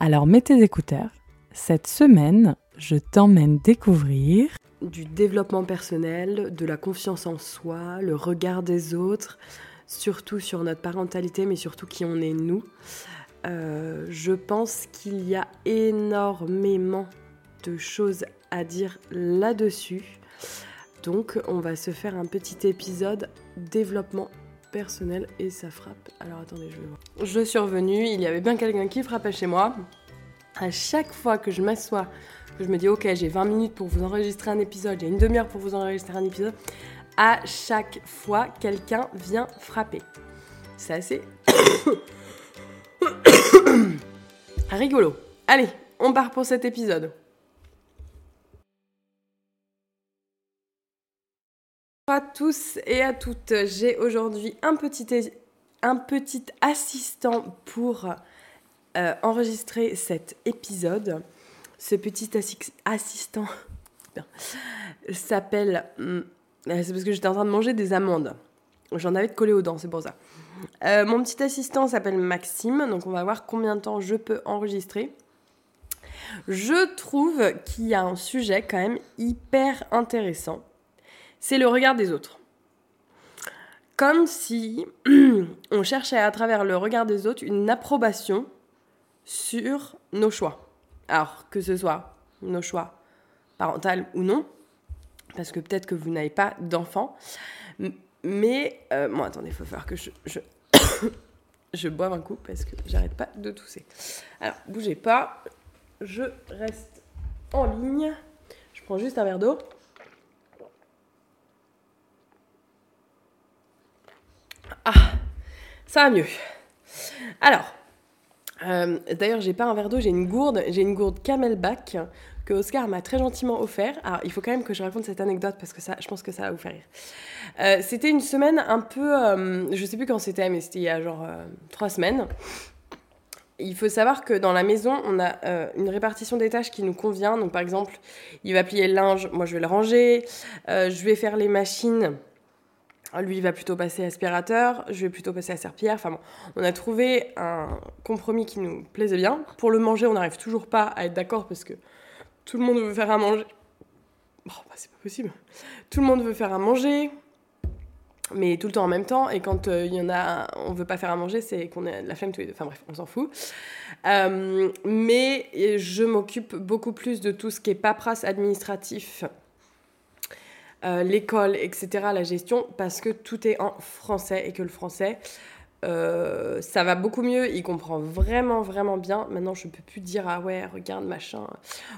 Alors mets tes écouteurs. Cette semaine, je t'emmène découvrir du développement personnel, de la confiance en soi, le regard des autres, surtout sur notre parentalité, mais surtout qui on est nous. Euh, je pense qu'il y a énormément de choses à dire là-dessus. Donc on va se faire un petit épisode développement personnel et ça frappe. Alors attendez, je vais voir. Je suis revenue, il y avait bien quelqu'un qui frappait chez moi. À chaque fois que je m'assois, que je me dis ok j'ai 20 minutes pour vous enregistrer un épisode, j'ai une demi-heure pour vous enregistrer un épisode, à chaque fois quelqu'un vient frapper. C'est assez rigolo. Allez, on part pour cet épisode. À tous et à toutes. J'ai aujourd'hui un petit, un petit assistant pour euh, enregistrer cet épisode. Ce petit assistant s'appelle. Hmm, c'est parce que j'étais en train de manger des amandes. J'en avais de coller aux dents, c'est pour ça. Euh, mon petit assistant s'appelle Maxime, donc on va voir combien de temps je peux enregistrer. Je trouve qu'il y a un sujet quand même hyper intéressant. C'est le regard des autres. Comme si on cherchait à travers le regard des autres une approbation sur nos choix. Alors que ce soit nos choix parental ou non, parce que peut-être que vous n'avez pas d'enfant, mais, euh, bon, attendez, il faut faire que je, je, je boive un coup parce que j'arrête pas de tousser. Alors, bougez pas, je reste en ligne. Je prends juste un verre d'eau. Ah, ça va mieux. Alors, euh, d'ailleurs, j'ai pas un verre d'eau, j'ai une gourde. J'ai une gourde Camelback que Oscar m'a très gentiment offert. Alors, il faut quand même que je raconte cette anecdote parce que ça, je pense que ça va vous faire rire. Euh, c'était une semaine un peu, euh, je sais plus quand c'était, mais c'était il y a genre trois semaines. Il faut savoir que dans la maison, on a une répartition des tâches qui nous convient. Donc, par exemple, il va plier le linge, moi je vais le ranger. je vais faire les machines. Lui, il va plutôt passer aspirateur, je vais plutôt passer à serpillère. Enfin bon, on a trouvé un compromis qui nous plaisait bien. Pour le manger, on n'arrive toujours pas à être d'accord parce que tout le monde veut faire à manger. Bon, bah, c'est pas possible. Tout le monde veut faire à manger, mais tout le temps en même temps. Et quand euh, il y en a, on veut pas faire à manger, c'est qu'on a la flemme tous les deux. Enfin bref, on s'en fout. Euh, mais je m'occupe beaucoup plus de tout ce qui est paperasse administratif, euh, l'école, etc., la gestion, parce que tout est en français et que le français, euh, ça va beaucoup mieux, il comprend vraiment, vraiment bien. Maintenant, je ne peux plus dire Ah ouais, regarde, machin,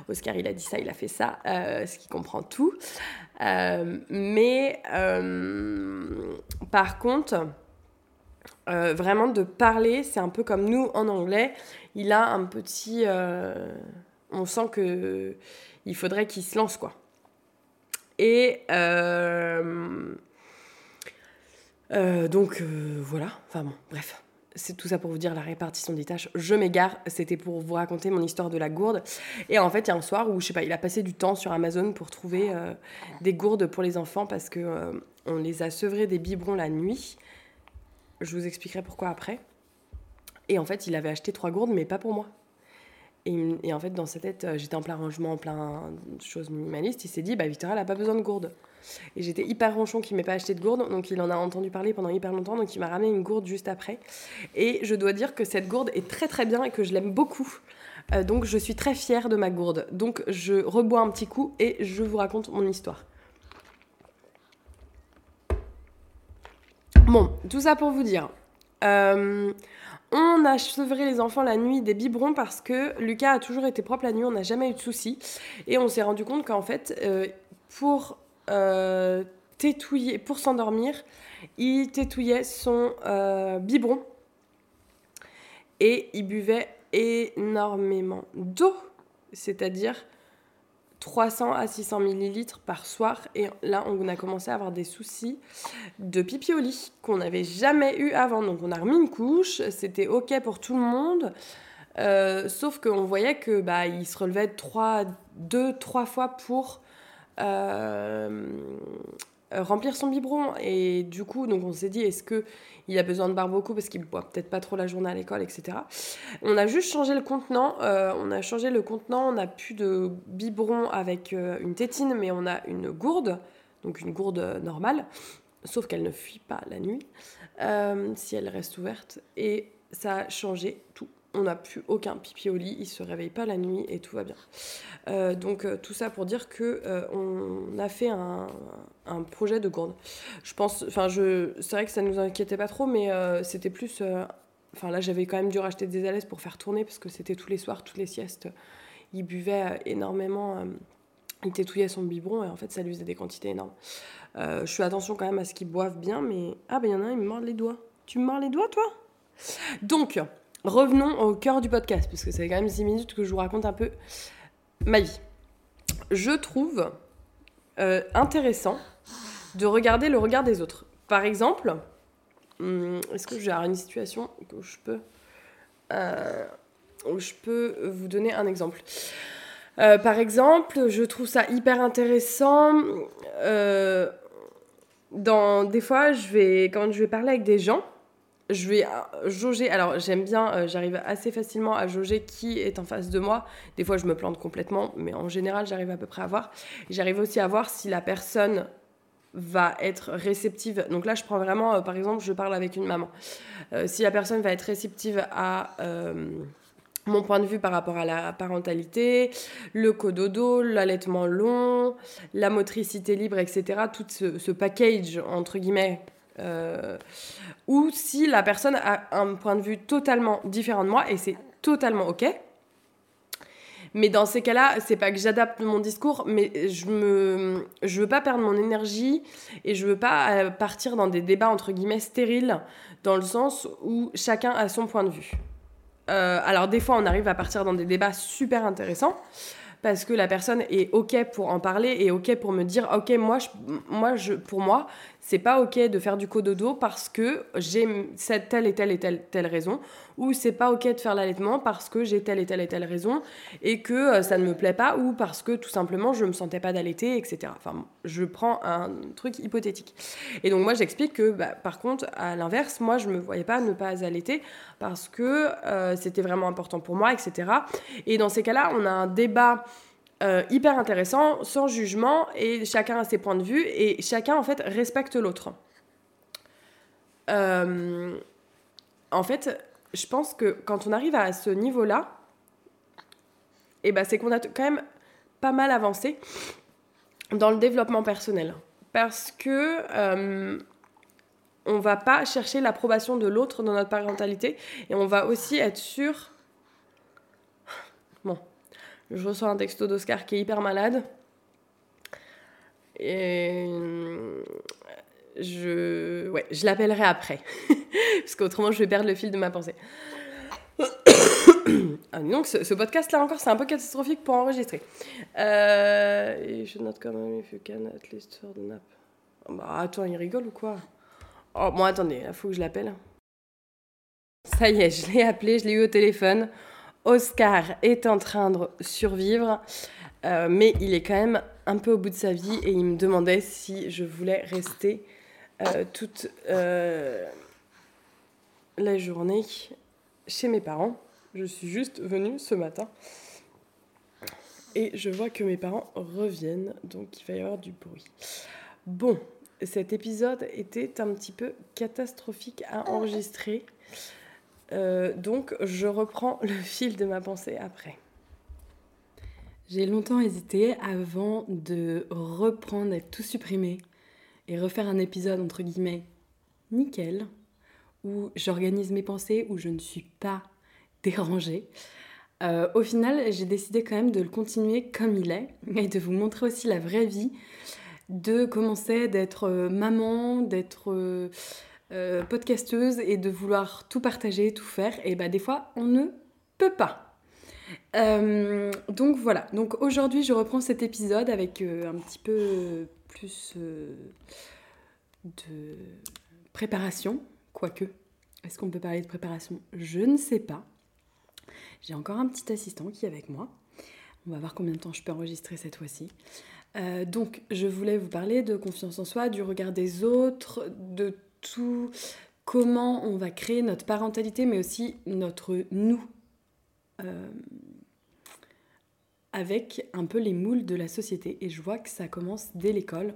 Oscar, il a dit ça, il a fait ça, euh, ce qui comprend tout. Euh, mais par contre, vraiment de parler, c'est un peu comme nous en anglais. Il a un petit. on sent que il faudrait qu'il se lance, quoi. Et. Euh, donc euh, voilà, enfin bon, bref. C'est tout ça pour vous dire la répartition des tâches. Je m'égare, c'était pour vous raconter mon histoire de la gourde. Et en fait, il y a un soir où, je sais pas, il a passé du temps sur Amazon pour trouver euh, des gourdes pour les enfants parce que on les a sevrés des biberons la nuit. Je vous expliquerai pourquoi après. Et en fait, il avait acheté trois gourdes, mais pas pour moi. Et, en fait, dans sa tête, j'étais en plein rangement, en plein choses minimalistes. Il s'est dit, bah Victoria, elle n'a pas besoin de gourdes. Et j'étais hyper ronchon qu'il m'ait pas acheté de gourde, donc il en a entendu parler pendant hyper longtemps, donc il m'a ramené une gourde juste après. Et je dois dire que cette gourde est très très bien et que je l'aime beaucoup. Euh, donc je suis très fière de ma gourde. Donc je rebois un petit coup et je vous raconte mon histoire. Bon, tout ça pour vous dire. Euh, on a les enfants la nuit des biberons parce que Lucas a toujours été propre la nuit, on n'a jamais eu de soucis. Et on s'est rendu compte qu'en fait, euh, pour euh, pour s'endormir, il tétouillait son euh, biberon et il buvait énormément d'eau, c'est-à-dire 300 à 600 millilitres par soir. Et là, on a commencé à avoir des soucis de pipi au lit qu'on n'avait jamais eu avant. Donc, on a remis une couche, c'était OK pour tout le monde. Euh, sauf qu'on voyait que bah, il se relevait trois, deux, trois fois pour euh, remplir son biberon. Et du coup, donc on s'est dit, est-ce que il a besoin de boire beaucoup parce qu'il boit peut-être pas trop la journée à l'école, etc. On a juste changé le contenant. Euh, on a changé le contenant. On n'a plus de biberon avec une tétine, mais on a une gourde, donc une gourde normale, sauf qu'elle ne fuit pas la nuit si elle reste ouverte. Et ça a changé tout on n'a plus aucun pipi au lit, il se réveille pas la nuit et tout va bien. Euh, donc euh, tout ça pour dire que euh, on a fait un, projet de gourde. Je pense, enfin je, c'est vrai que ça ne nous inquiétait pas trop, mais c'était plus, enfin là j'avais quand même dû racheter des alaises pour faire tourner parce que c'était tous les soirs, toutes les siestes, il buvait énormément. il tétouillait son biberon et en fait ça lui faisait des quantités énormes. je fais attention quand même à ce qu'il boive bien, mais ah ben il y en a un, il me mord les doigts. Tu me mords les doigts toi? Donc, revenons au cœur du podcast, parce que c'est quand même 6 minutes que je vous raconte un peu ma vie. Je trouve euh, intéressant de regarder le regard des autres. Par exemple, hmm, est-ce que j'ai une situation où je peux, euh, je peux vous donner un exemple? Euh, Par exemple, je trouve ça hyper intéressant. dans des fois, je vais quand je vais parler avec des gens je vais euh, jauger. Alors, j'aime bien, euh, j'arrive assez facilement à jauger qui est en face de moi. Des fois, je me plante complètement, mais en général, j'arrive à peu près à voir. J'arrive aussi à voir si la personne va être réceptive. Donc là, je prends vraiment, euh, par exemple, je parle avec une maman. si la personne va être réceptive à mon point de vue par rapport à la parentalité, le cododo, l'allaitement long, la motricité libre, etc. Tout ce, ce package, entre guillemets, euh, ou si la personne a un point de vue totalement différent de moi et c'est totalement ok. Mais dans ces cas-là, c'est pas que j'adapte mon discours, mais je me, je veux pas perdre mon énergie et je veux pas euh, partir dans des débats entre guillemets stériles, dans le sens où chacun a son point de vue. Euh, alors des fois, on arrive à partir dans des débats super intéressants parce que la personne est ok pour en parler et ok pour me dire ok moi moi je pour moi c'est pas ok de faire du cododo parce que j'ai telle et telle et telle raison ou c'est pas ok de faire l'allaitement parce que j'ai telle et telle et telle raison et que euh, ça ne me plaît pas ou parce que tout simplement je me sentais pas d'allaiter etc enfin je prends un truc hypothétique. Et donc moi j'explique que bah, par contre à l'inverse moi je me voyais pas ne pas allaiter parce que euh, c'était vraiment important pour moi etc et dans ces cas là on a un débat euh, hyper intéressant, sans jugement, et chacun a ses points de vue, et chacun en fait respecte l'autre. Euh, en fait, je pense que quand on arrive à ce niveau-là, eh ben, c'est qu'on a quand même pas mal avancé dans le développement personnel. Parce que euh, on va pas chercher l'approbation de l'autre dans notre parentalité, et on va aussi être sûr je reçois un texto d'Oscar qui est hyper malade. Et je, ouais, je l'appellerai après. Parce qu'autrement, je vais perdre le fil de ma pensée. ah, donc, ce, podcast-là encore, c'est un peu catastrophique pour enregistrer. Euh, je note quand même if you can at least for the nap. bah, attends, il rigole ou quoi? Oh, bon, attendez, il faut que je l'appelle. Ça y est, je l'ai appelé, je l'ai eu au téléphone. Oscar est en train de survivre, euh, mais il est quand même un peu au bout de sa vie et il me demandait si je voulais rester euh, toute euh, la journée chez mes parents. Je suis juste venue ce matin et je vois que mes parents reviennent, donc il va y avoir du bruit. Bon, cet épisode était un petit peu catastrophique à enregistrer. Euh, donc je reprends le fil de ma pensée après. J'ai longtemps hésité avant de reprendre et tout supprimer et refaire un épisode entre guillemets nickel où j'organise mes pensées, où je ne suis pas dérangée. Euh, au final, j'ai décidé quand même de le continuer comme il est et de vous montrer aussi la vraie vie de commencer d'être euh, maman, d'être euh, podcasteuse et de vouloir tout partager, tout faire, et bah des fois on ne peux pas. Euh, donc voilà, donc aujourd'hui je reprends cet épisode avec euh, un petit peu plus de préparation, quoique. Est-ce qu'on peut parler de préparation? Je ne sais pas. J'ai encore un petit assistant qui est avec moi. On va voir combien de temps je peux enregistrer cette fois-ci. Donc, je voulais vous parler de confiance en soi, du regard des autres, de comment on va créer notre parentalité, mais aussi notre nous, euh, avec un peu les moules de la société. Et je vois que ça commence dès l'école.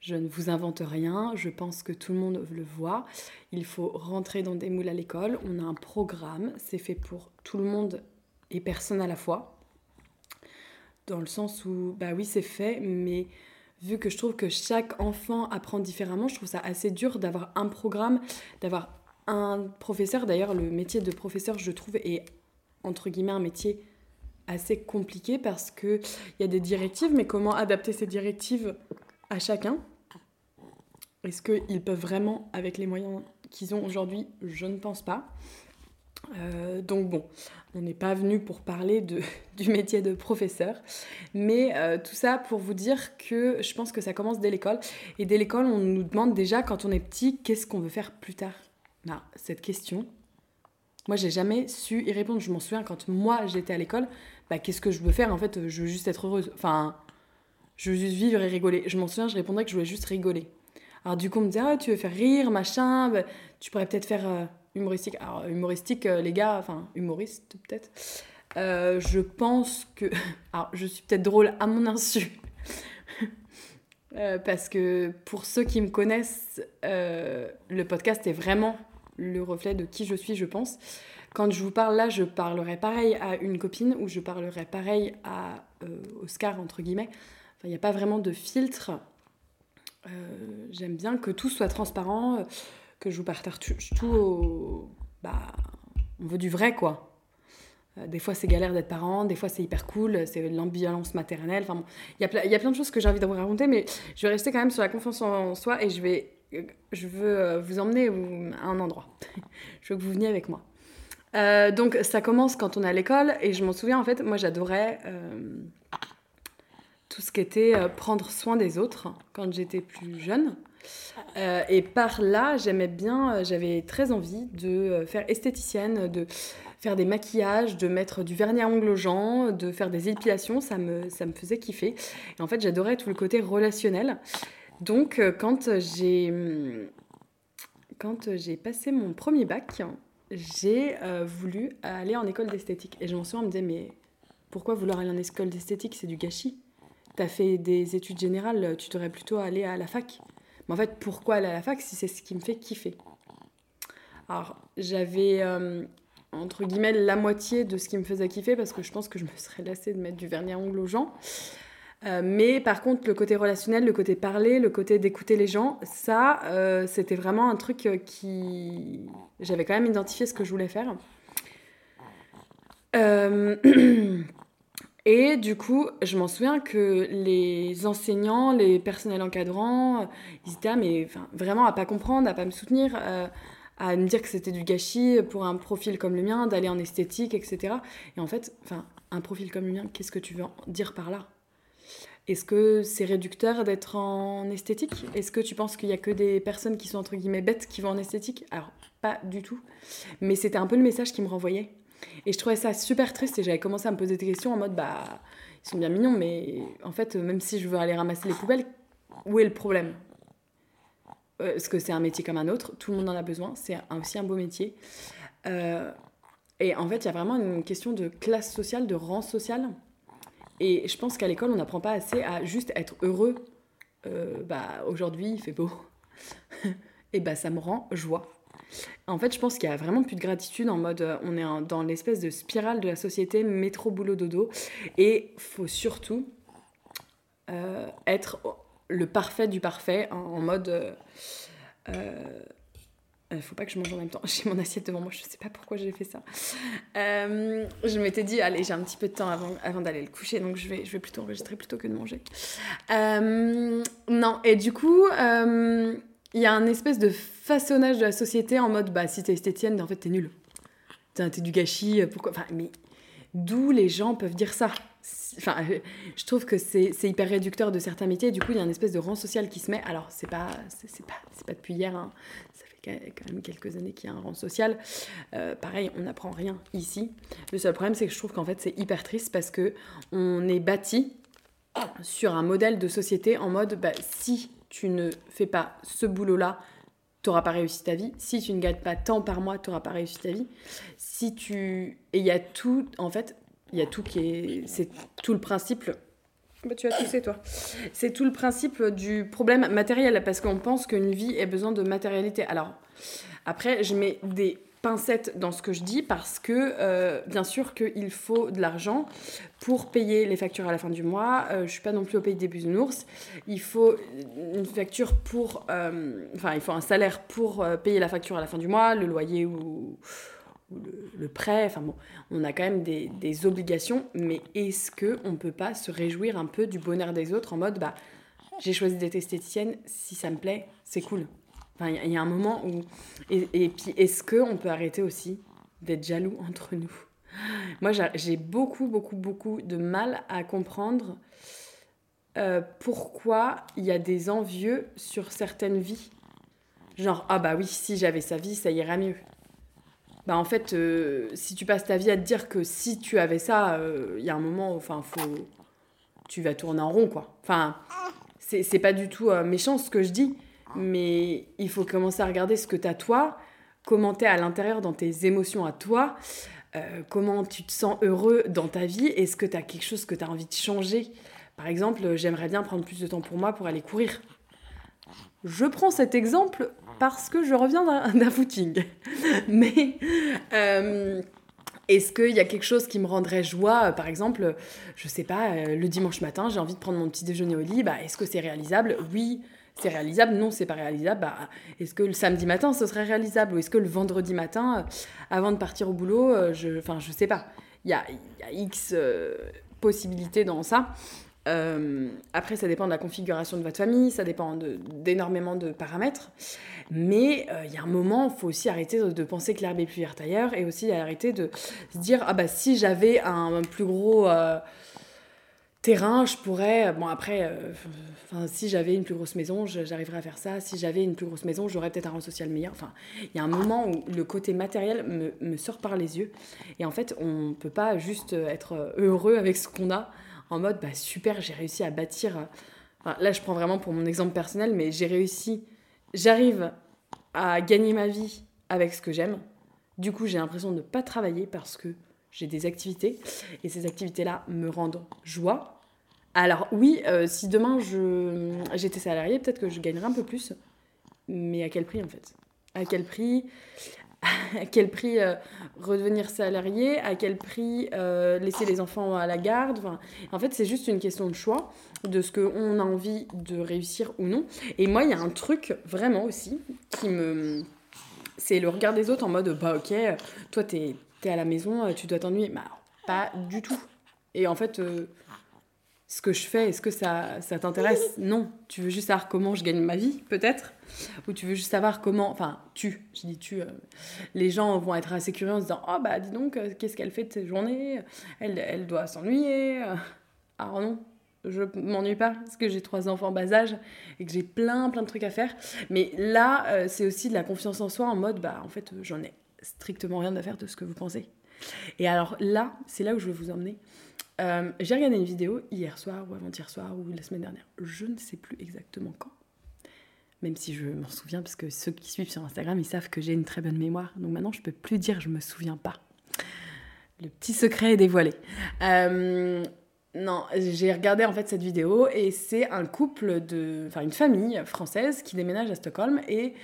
Je ne vous invente rien, je pense que tout le monde le voit. Il faut rentrer dans des moules à l'école. On a un programme, c'est fait pour tout le monde et personne à la fois. Dans le sens où, bah oui, c'est fait, mais vu que je trouve que chaque enfant apprend différemment, je trouve ça assez dur d'avoir un programme, d'avoir un professeur. D'ailleurs, le métier de professeur, je trouve, est entre guillemets un métier assez compliqué parce qu'il y a des directives, mais comment adapter ces directives à chacun? Est-ce qu'ils peuvent vraiment, avec les moyens qu'ils ont aujourd'hui? Je ne pense pas. Euh, donc bon, on n'est pas venu pour parler du métier de professeur, mais euh, tout ça pour vous dire que je pense que ça commence dès l'école. Et dès l'école, on nous demande déjà quand on est petit, qu'est-ce qu'on veut faire plus tard? Bah, Cette question, moi j'ai jamais su y répondre. Je m'en souviens quand moi j'étais à l'école, bah, qu'est-ce que je veux faire? En fait, je veux juste être heureuse. Enfin, je veux juste vivre et rigoler. Je m'en souviens, je répondrais que je voulais juste rigoler. Alors du coup, on me disait, ah, tu veux faire rire, machin, bah, tu pourrais peut-être faire euh, humoristique. Alors humoristique, euh, les gars, enfin humoriste peut-être. Euh, je pense que... Alors je suis peut-être drôle à mon insu. parce que pour ceux qui me connaissent, le podcast est vraiment le reflet de qui je suis, je pense. Quand je vous parle là, je parlerai pareil à une copine ou je parlerai pareil à Oscar, entre guillemets il n'y a pas vraiment de filtre. Euh, j'aime bien que tout soit transparent, euh, que je vous partage tout, au... Bah, on veut du vrai, quoi. Euh, des fois, c'est galère d'être parent, des fois, c'est hyper cool, c'est l'ambivalence maternelle. Enfin, il y, a y a plein de choses que j'ai envie de vous raconter, mais je vais rester quand même sur la confiance en soi et je, vais, je veux vous emmener à un endroit. je veux que vous veniez avec moi. donc, ça commence quand on est à l'école et je m'en souviens, en fait, moi, j'adorais tout ce qui était euh, prendre soin des autres quand j'étais plus jeune. Euh, et par là, j'aimais bien, euh, j'avais très envie de faire esthéticienne, de faire des maquillages, de mettre du vernis à ongles aux gens, de faire des épilations, ça me, ça me faisait kiffer. Et en fait, j'adorais tout le côté relationnel. Donc, quand j'ai, quand j'ai passé mon premier bac, j'ai voulu aller en école d'esthétique. Et je m'en souviens, on me disait, mais pourquoi vouloir aller en école d'esthétique? C'est du gâchis tu as fait des études générales, tu devrais plutôt aller à la fac. Mais en fait, pourquoi aller à la fac si c'est ce qui me fait kiffer? Alors, j'avais, euh, entre guillemets, la moitié de ce qui me faisait kiffer parce que je pense que je me serais lassée de mettre du vernis à ongles aux gens. Euh, mais par contre, le côté relationnel, le côté parler, le côté d'écouter les gens, ça, euh, c'était vraiment un truc qui... J'avais quand même identifié ce que je voulais faire. Et du coup, je m'en souviens que les enseignants, les personnels encadrants, ils étaient mais vraiment à pas comprendre, à pas me soutenir, euh, à me dire que c'était du gâchis pour un profil comme le mien, d'aller en esthétique, etc. Et en fait, un profil comme le mien, qu'est-ce que tu veux dire par là? Est-ce que c'est réducteur d'être en esthétique? Est-ce que tu penses qu'il y a que des personnes qui sont entre guillemets bêtes qui vont en esthétique? Alors, pas du tout. Mais c'était un peu le message qui me renvoyait. Et je trouvais ça super triste et j'avais commencé à me poser des questions en mode bah ils sont bien mignons mais en fait même si je veux aller ramasser les poubelles, où est le problème? Euh, Parce que c'est un métier comme un autre, tout le monde en a besoin, c'est aussi un beau métier. Euh, et en fait il y a vraiment une question de classe sociale, de rang social. Et je pense qu'à l'école on n'apprend pas assez à juste être heureux. Euh, bah aujourd'hui il fait beau. et bah ça me rend joie. En fait, je pense qu'il y a vraiment plus de gratitude en mode euh, on est dans l'espèce de spirale de la société métro boulot dodo et faut surtout euh, être le parfait du parfait en, mode euh, euh, faut pas que je mange en même temps. J'ai mon assiette devant moi, je sais pas pourquoi j'ai fait ça. je m'étais dit, allez, j'ai un petit peu de temps avant, d'aller le coucher, donc je vais plutôt enregistrer plutôt que de manger. non, et du coup, il y a un espèce de façonnage de la société en mode bah si t'es esthétienne en fait t'es nulle t'es du gâchis, pourquoi Enfin, mais d'où les gens peuvent dire ça? Enfin, je trouve que c'est hyper réducteur de certains métiers. Du coup, il y a une espèce de rang social qui se met. Alors, c'est pas, c'est pas, pas depuis hier. Hein. Ça fait quand même quelques années qu'il y a un rang social. Euh, pareil, on n'apprend rien ici. Le seul problème, c'est que je trouve qu'en fait, c'est hyper triste parce que on est bâti sur un modèle de société en mode bah, si tu ne fais pas ce boulot-là, tu n'auras pas réussi ta vie. Si tu ne gagnes pas tant par mois, tu n'auras pas réussi ta vie. Si tu... Et il y a tout, en fait, il y a tout qui est... C'est tout le principe... Bah, tu as toussé, toi. C'est tout le principe du problème matériel, parce qu'on pense qu'une vie a besoin de matérialité. Alors, après, je mets des dans ce que je dis parce que euh, bien sûr qu'il faut de l'argent pour payer les factures à la fin du mois. Euh, je suis pas non plus au pays des bisounours. Il faut une facture pour, euh, enfin il faut un salaire pour payer la facture à la fin du mois, le loyer ou, le, prêt. Enfin bon, on a quand même des, des obligations. Mais est-ce que on peut pas se réjouir un peu du bonheur des autres en mode bah j'ai choisi d'être esthéticienne, si ça me plaît, c'est cool. Enfin, il y, a un moment où. Et, puis, est-ce qu'on peut arrêter aussi d'être jaloux entre nous? Moi, j'ai beaucoup, beaucoup, beaucoup de mal à comprendre euh, pourquoi il y a des envieux sur certaines vies. Genre, ah bah oui, si j'avais sa vie, ça irait mieux. Bah en fait, euh, si tu passes ta vie à te dire que si tu avais ça, euh, il y a un moment, enfin, faut. Tu vas tourner en rond, quoi. Enfin, c'est pas du tout méchant ce que je dis mais il faut commencer à regarder ce que tu as toi, comment tu es à l'intérieur dans tes émotions à toi, euh, comment tu te sens heureux dans ta vie, est-ce que tu as quelque chose que tu as envie de changer? Par exemple, j'aimerais bien prendre plus de temps pour moi pour aller courir. Je prends cet exemple parce que je reviens d'un footing. mais euh, est-ce qu'il y a quelque chose qui me rendrait joie? Par exemple, je sais pas, euh, le dimanche matin, j'ai envie de prendre mon petit déjeuner au lit, bah, est-ce que c'est réalisable? Oui c'est réalisable, non, c'est pas réalisable. Bah, est-ce que le samedi matin, ce serait réalisable Ou est-ce que le vendredi matin, euh, avant de partir au boulot, euh, je, enfin, je sais pas. Il y a, y a, X euh, possibilités dans ça. après, ça dépend de la configuration de votre famille, ça dépend d'énormément de, paramètres. Mais il y a un moment, il faut aussi arrêter de, penser que l'herbe est plus verte ailleurs et aussi arrêter de se dire ah bah si j'avais un, plus gros terrain, je pourrais. Bon, après, euh, si j'avais une plus grosse maison, j'arriverais à faire ça. Si j'avais une plus grosse maison, j'aurais peut-être un rang social meilleur. Enfin, il y a un moment où le côté matériel me, sort par les yeux. Et en fait, on ne peut pas juste être heureux avec ce qu'on a en mode bah, super, j'ai réussi à bâtir. Enfin, là, je prends vraiment pour mon exemple personnel, mais j'ai réussi. J'arrive à gagner ma vie avec ce que j'aime. Du coup, j'ai l'impression de ne pas travailler parce que j'ai des activités et ces activités-là me rendent joie. Alors oui, euh, si demain je, j'étais salariée, peut-être que je gagnerais un peu plus, mais à quel prix en fait? À quel prix? À euh, redevenir salarié? À quel prix euh, laisser les enfants à la garde? Enfin, En fait, c'est juste une question de choix, de ce qu'on a envie de réussir ou non. Et moi, il y a un truc vraiment aussi qui me... C'est le regard des autres en mode, bah ok, toi t'es t'es à la maison, euh, tu dois t'ennuyer. Bah, pas du tout. Et en fait, euh, ce que je fais, est-ce que ça, ça t'intéresse? Non. Tu veux juste savoir comment je gagne ma vie, peut-être? Ou tu veux juste savoir comment. Enfin, tu, je dis tu. Euh, les gens vont être assez curieux en se disant Oh, bah dis donc, qu'est-ce qu'elle fait de ses journées? Elle, elle doit s'ennuyer. Alors non, je m'ennuie pas parce que j'ai trois enfants bas âge et que j'ai plein plein de trucs à faire. Mais là, c'est aussi de la confiance en soi en mode bah en fait j'en ai strictement rien à faire de ce que vous pensez. Et alors là, c'est là où je veux vous emmener. Euh, j'ai regardé une vidéo hier soir ou avant-hier soir ou la semaine dernière. Je ne sais plus exactement quand. Même si je m'en souviens, parce que ceux qui suivent sur Instagram, ils savent que j'ai une très bonne mémoire. Donc maintenant, je peux plus dire je me souviens pas. Le petit secret est dévoilé. Euh, non, j'ai regardé en fait cette vidéo et c'est un couple de, enfin une famille française qui déménage à Stockholm et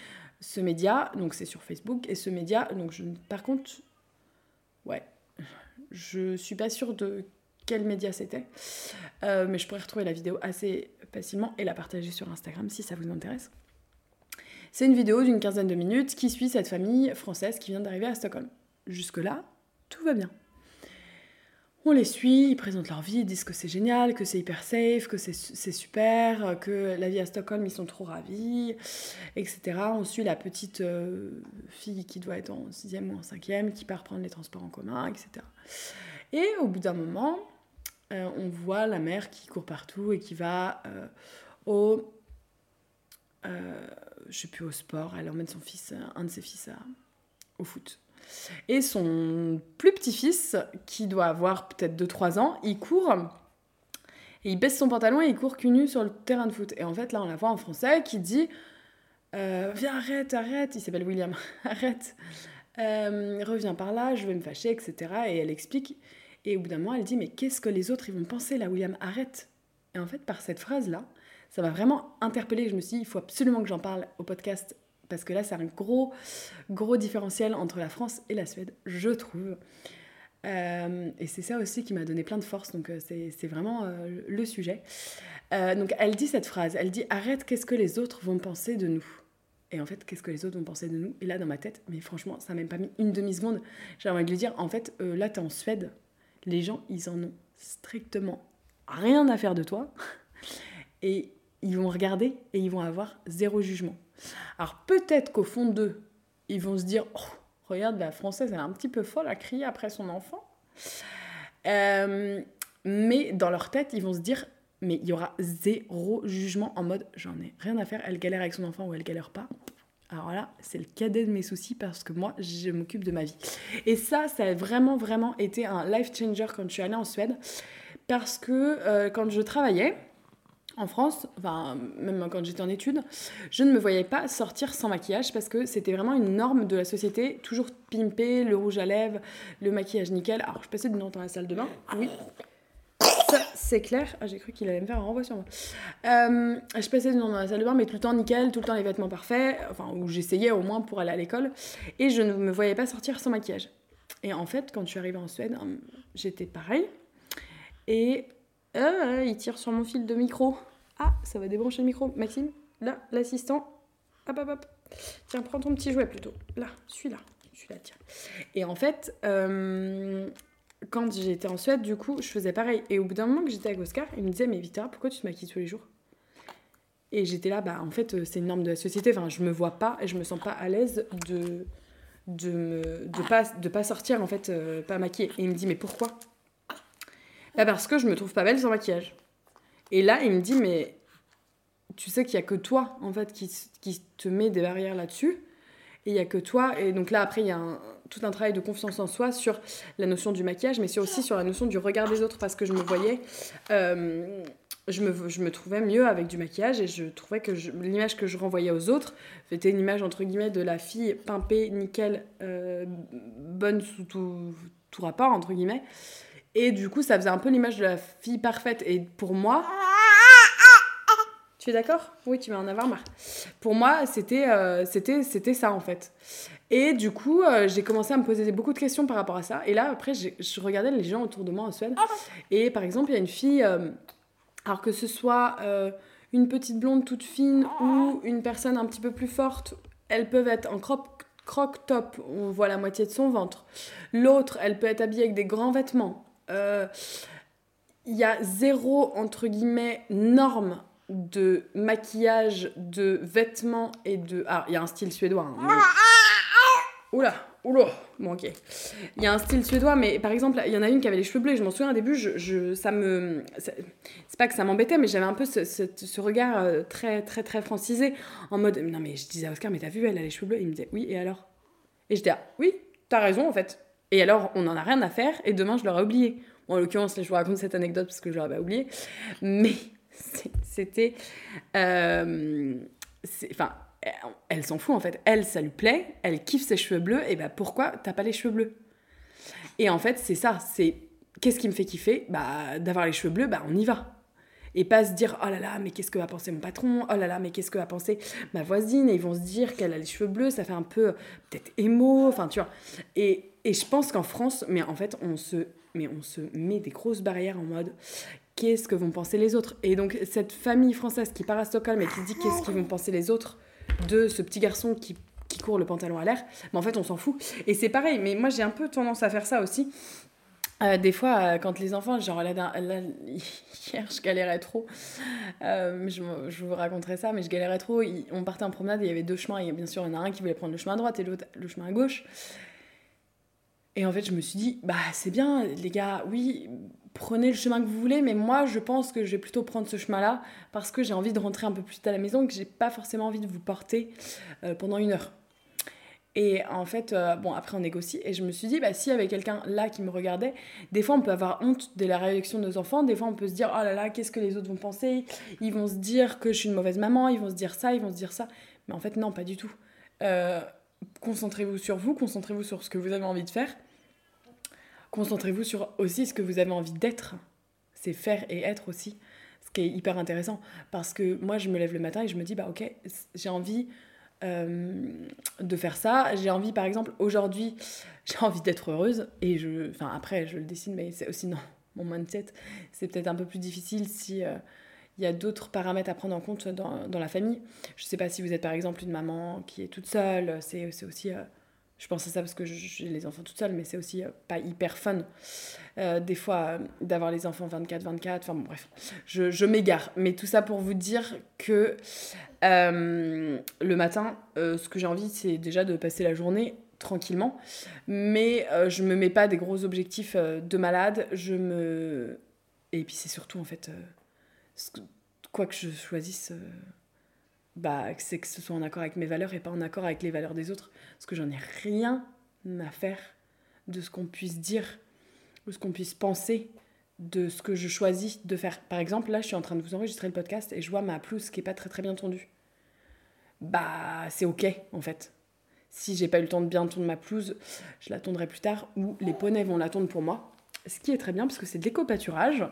ce média, donc c'est sur Facebook, et ce média, donc je, par contre, ouais, je suis pas sûre de quel média c'était, euh, mais je pourrais retrouver la vidéo assez facilement et la partager sur Instagram si ça vous intéresse. C'est une vidéo d'une quinzaine de minutes qui suit cette famille française qui vient d'arriver à Stockholm. Jusque-là, tout va bien. on les suit, ils présentent leur vie, ils disent que c'est génial, que c'est hyper safe, que c'est super, que la vie à Stockholm, ils sont trop ravis, etc. On suit la petite euh, fille qui doit être en sixième ou en cinquième, qui part prendre les transports en commun, etc. Et au bout d'un moment, euh, on voit la mère qui court partout et qui va euh, au... euh, je sais plus, au sport. Elle emmène son fils, euh, un de ses fils à- au foot. Et son plus petit-fils, qui doit avoir peut-être 2-3 ans, il court et il baisse son pantalon et il court cul nu sur le terrain de foot. Et en fait, là, on la voit en français qui dit Viens, arrête, arrête. Il s'appelle William. arrête. Reviens par là, je vais me fâcher, etc. Et elle explique. Et au bout d'un moment, elle dit Mais qu'est-ce que les autres ils vont penser là, William? Arrête. Et en fait, par cette phrase-là, ça m'a vraiment interpellée. Je me suis dit Il faut absolument que j'en parle au podcast. Parce que là, c'est un gros, gros différentiel entre la France et la Suède, je trouve. Euh, et c'est ça aussi qui m'a donné plein de force, donc euh, c'est vraiment euh, le sujet. Donc elle dit cette phrase, elle dit arrête, qu'est-ce que les autres vont penser de nous? Et en fait, qu'est-ce que les autres vont penser de nous? Et là, dans ma tête, mais franchement, ça m'a même pas mis une demi-seconde, j'ai envie de lui dire, en fait, là, t'es en Suède, les gens, ils en ont strictement rien à faire de toi, et ils vont regarder et ils vont avoir zéro jugement. Alors peut-être qu'au fond d'eux, ils vont se dire, oh, regarde, la française, elle est un petit peu folle à crier après son enfant. Euh, mais dans leur tête, ils vont se dire, mais il y aura zéro jugement en mode, j'en ai rien à faire, elle galère avec son enfant ou elle galère pas. Alors là, c'est le cadet de mes soucis parce que moi, je m'occupe de ma vie. Et ça, ça a vraiment, vraiment été un life changer quand je suis allée en Suède. Parce que euh, quand je travaillais, en France, enfin même quand j'étais en études, je ne me voyais pas sortir sans maquillage parce que c'était vraiment une norme de la société, toujours pimpé, le rouge à lèvres, le maquillage nickel. Alors je passais du temps dans la salle de bain, oui. Ça, c'est clair. Ah, j'ai cru qu'il allait me faire un renvoi sur moi. Euh, je passais dans la salle de bain, mais tout le temps nickel, tout le temps les vêtements parfaits, enfin, où j'essayais au moins pour aller à l'école. Et je ne me voyais pas sortir sans maquillage. Et en fait, quand je suis arrivée en Suède, hum, j'étais pareil. Et euh, il tire sur mon fil de micro. Ah, ça va débrancher le micro. Maxime, là, l'assistant. Hop, hop, hop. Tiens, prends ton petit jouet plutôt. Là, celui-là. Celui-là, tiens. Et en fait, euh, quand j'étais en Suède, du coup, je faisais pareil. Et au bout d'un moment que j'étais avec Oscar, il me disait Mais Victor, pourquoi tu te maquilles tous les jours? Et j'étais là, bah en fait, euh, c'est une norme de la société. Enfin, je me vois pas et je me sens pas à l'aise de de me de pas de pas sortir en fait euh, pas maquillée. Et il me dit Mais pourquoi? Bah parce que je me trouve pas belle sans maquillage. Et là, il me dit, mais tu sais qu'il y a que toi, en fait, qui, qui te met des barrières là-dessus. Et il y a que toi. Et donc là, après, il y a tout un travail de confiance en soi sur la notion du maquillage, mais aussi sur la notion du regard des autres, parce que je me voyais... euh, je me, je me trouvais mieux avec du maquillage et je trouvais que l'image que je renvoyais aux autres c'était une image entre guillemets de la fille pimpée, nickel, euh, bonne sous tout, tout rapport entre guillemets. Et du coup, ça faisait un peu l'image de la fille parfaite. Et pour moi. Tu es d'accord? Oui, tu vas en avoir marre. Pour moi, c'était euh, c'était c'était ça en fait. Et du coup, euh, j'ai commencé à me poser beaucoup de questions par rapport à ça. Et là, après, je regardais les gens autour de moi en Suède. Et par exemple, il y a une fille, euh, alors que ce soit euh, une petite blonde toute fine ou une personne un petit peu plus forte, elles peuvent être en crop croc top, on voit la moitié de son ventre. L'autre, elle peut être habillée avec des grands vêtements. Il y a zéro, entre guillemets, norme de maquillage, de vêtements et de... Ah, il y a un style suédois. hein, mais- Oula, oula, bon ok. Il y a un style suédois, mais par exemple, il y en a une qui avait les cheveux bleus, et je m'en souviens au début, je, je- ça me... C'est pas que ça m'embêtait, mais j'avais un peu ce, regard euh, très, très, très francisé, en mode, non mais je disais à Oscar, mais t'as vu, elle a les cheveux bleus, il me disait, oui, et alors? Et j'étais, ah, oui, t'as raison en fait. Et alors, on en a rien à faire, et demain, je l'aurais oublié. Bon, en l'occurrence, je vous raconte cette anecdote parce que je l'aurais pas oublié, mais c'était... euh, Enfin, elle, elle s'en fout en fait. Elle, ça lui plaît, elle kiffe ses cheveux bleus, et bah pourquoi t'as pas les cheveux bleus? Et en fait, c'est ça, c'est qu'est-ce qui me fait kiffer? Bah d'avoir les cheveux bleus, bah on y va. Et pas se dire oh là là, mais qu'est-ce que va penser mon patron? Oh là là, mais qu'est-ce que va penser ma voisine? Et ils vont se dire qu'elle a les cheveux bleus, ça fait un peu peut-être émo, enfin tu vois. Et, et je pense qu'en France, mais en fait, on se, mais on se met des grosses barrières en mode qu'est-ce que vont penser les autres Et donc cette famille française qui part à Stockholm et qui se dit qu'est-ce qu'ils vont penser les autres de ce petit garçon qui, qui court le pantalon à l'air, mais en fait on s'en fout. Et c'est pareil, mais moi j'ai un peu tendance à faire ça aussi. Euh, des fois, euh, quand les enfants, genre là, hier, je galérais trop. Euh, je, je, vous raconterai ça, mais je galérais trop. on partait en promenade et il y avait deux chemins. Et bien sûr, il y en a un qui voulait prendre le chemin à droite et l'autre le chemin à gauche. Et en fait, je me suis dit, bah c'est bien, les gars, oui, prenez le chemin que vous voulez, mais moi, je pense que je vais plutôt prendre ce chemin-là parce que j'ai envie de rentrer un peu plus tôt à la maison, que j'ai pas forcément envie de vous porter pendant une heure. Et en fait, euh, bon, après on négocie. Et je me suis dit, bah, s'il y avait quelqu'un là qui me regardait, des fois on peut avoir honte de la réaction de nos enfants. Des fois on peut se dire, oh là là, qu'est-ce que les autres vont penser? Ils vont se dire que je suis une mauvaise maman, ils vont se dire ça, ils vont se dire ça. Mais en fait, non, pas du tout. Euh, concentrez-vous sur vous, concentrez-vous sur ce que vous avez envie de faire. Concentrez-vous sur aussi ce que vous avez envie d'être. C'est faire et être aussi. Ce qui est hyper intéressant. Parce que moi, je me lève le matin et je me dis, bah ok, j'ai envie euh, de faire ça. J'ai envie, par exemple, aujourd'hui, j'ai envie d'être heureuse. Et je, enfin, après, je le décide, mais c'est aussi non, mon mindset. C'est peut-être un peu plus difficile si il euh, y a d'autres paramètres à prendre en compte dans, dans, la famille. Je sais pas si vous êtes, par exemple, une maman qui est toute seule. C'est aussi. Euh, je pense à ça parce que j'ai les enfants toute seule, mais c'est aussi pas hyper fun. des fois, d'avoir les enfants 24-24, enfin bon, bref, je, je m'égare. Mais tout ça pour vous dire que euh, le matin, euh, ce que j'ai envie, c'est déjà de passer la journée tranquillement. Mais euh, je me mets pas des gros objectifs de malade. Je me. Et puis c'est surtout, en fait, quoi que je choisisse, bah, c'est que ce soit en accord avec mes valeurs et pas en accord avec les valeurs des autres. Parce que j'en ai rien à faire de ce qu'on puisse dire ou ce qu'on puisse penser de ce que je choisis de faire. Par exemple, là, je suis en train de vous enregistrer le podcast et je vois ma pelouse qui est pas très très bien tondue bah c'est ok en fait. Si j'ai pas eu le temps de bien tondre ma pelouse, je la tondrai plus tard ou les poneys vont la tondre pour moi. Ce qui est très bien parce que c'est de l'éco-pâturage.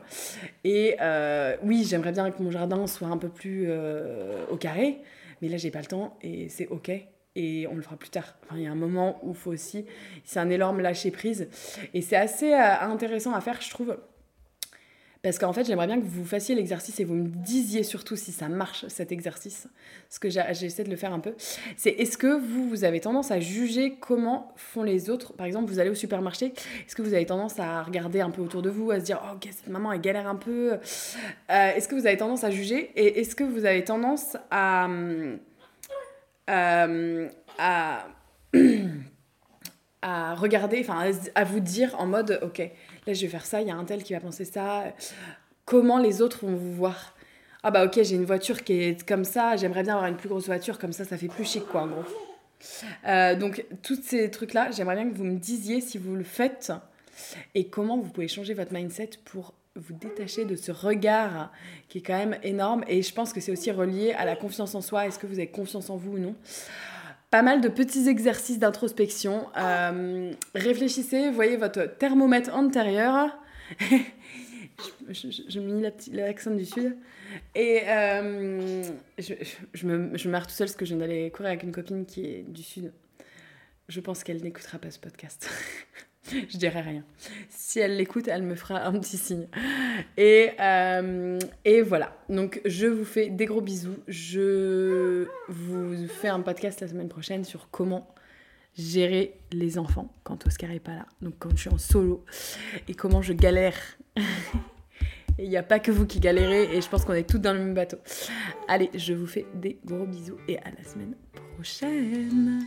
Et euh, oui, j'aimerais bien que mon jardin soit un peu plus euh, au carré, mais là j'ai pas le temps et c'est ok et on le fera plus tard. Enfin, il y a un moment où il faut aussi. C'est un énorme lâcher prise. Et c'est assez euh, intéressant à faire, je trouve. Parce qu'en fait, j'aimerais bien que vous fassiez l'exercice et vous me disiez surtout si ça marche cet exercice. Ce que j'essaie de le faire un peu. C'est est-ce que vous, vous avez tendance à juger comment font les autres? Par exemple, vous allez au supermarché, est-ce que vous avez tendance à regarder un peu autour de vous, à se dire Oh, ok, cette maman, elle galère un peu euh, Est-ce que vous avez tendance à juger? Et est-ce que vous avez tendance à. Euh, à à regarder, enfin à vous dire en mode ok, là je vais faire ça, il y a un tel qui va penser ça, comment les autres vont vous voir? Ah bah ok, j'ai une voiture qui est comme ça, j'aimerais bien avoir une plus grosse voiture, comme ça ça fait plus chic quoi en gros. Euh, donc tous ces trucs-là, j'aimerais bien que vous me disiez si vous le faites et comment vous pouvez changer votre mindset pour vous détacher de ce regard qui est quand même énorme. Et je pense que c'est aussi relié à la confiance en soi, est-ce que vous avez confiance en vous ou non? Pas mal de petits exercices d'introspection. Euh, réfléchissez, voyez votre thermomètre antérieur. je, je, mets l'accent du sud. Et euh, je, je, me, je marre tout seul parce que je viens d'aller courir avec une copine qui est du sud. Je pense qu'elle n'écoutera pas ce podcast. je dirai rien. Si elle l'écoute, elle me fera un petit signe. Et, euh, et voilà. Donc, je vous fais des gros bisous. Je vous fais un podcast la semaine prochaine sur comment gérer les enfants quand Oscar n'est pas là. Donc, quand je suis en solo. Et comment je galère. Il n'y a pas que vous qui galérez. Et je pense qu'on est tous dans le même bateau. Allez, je vous fais des gros bisous. Et à la semaine prochaine.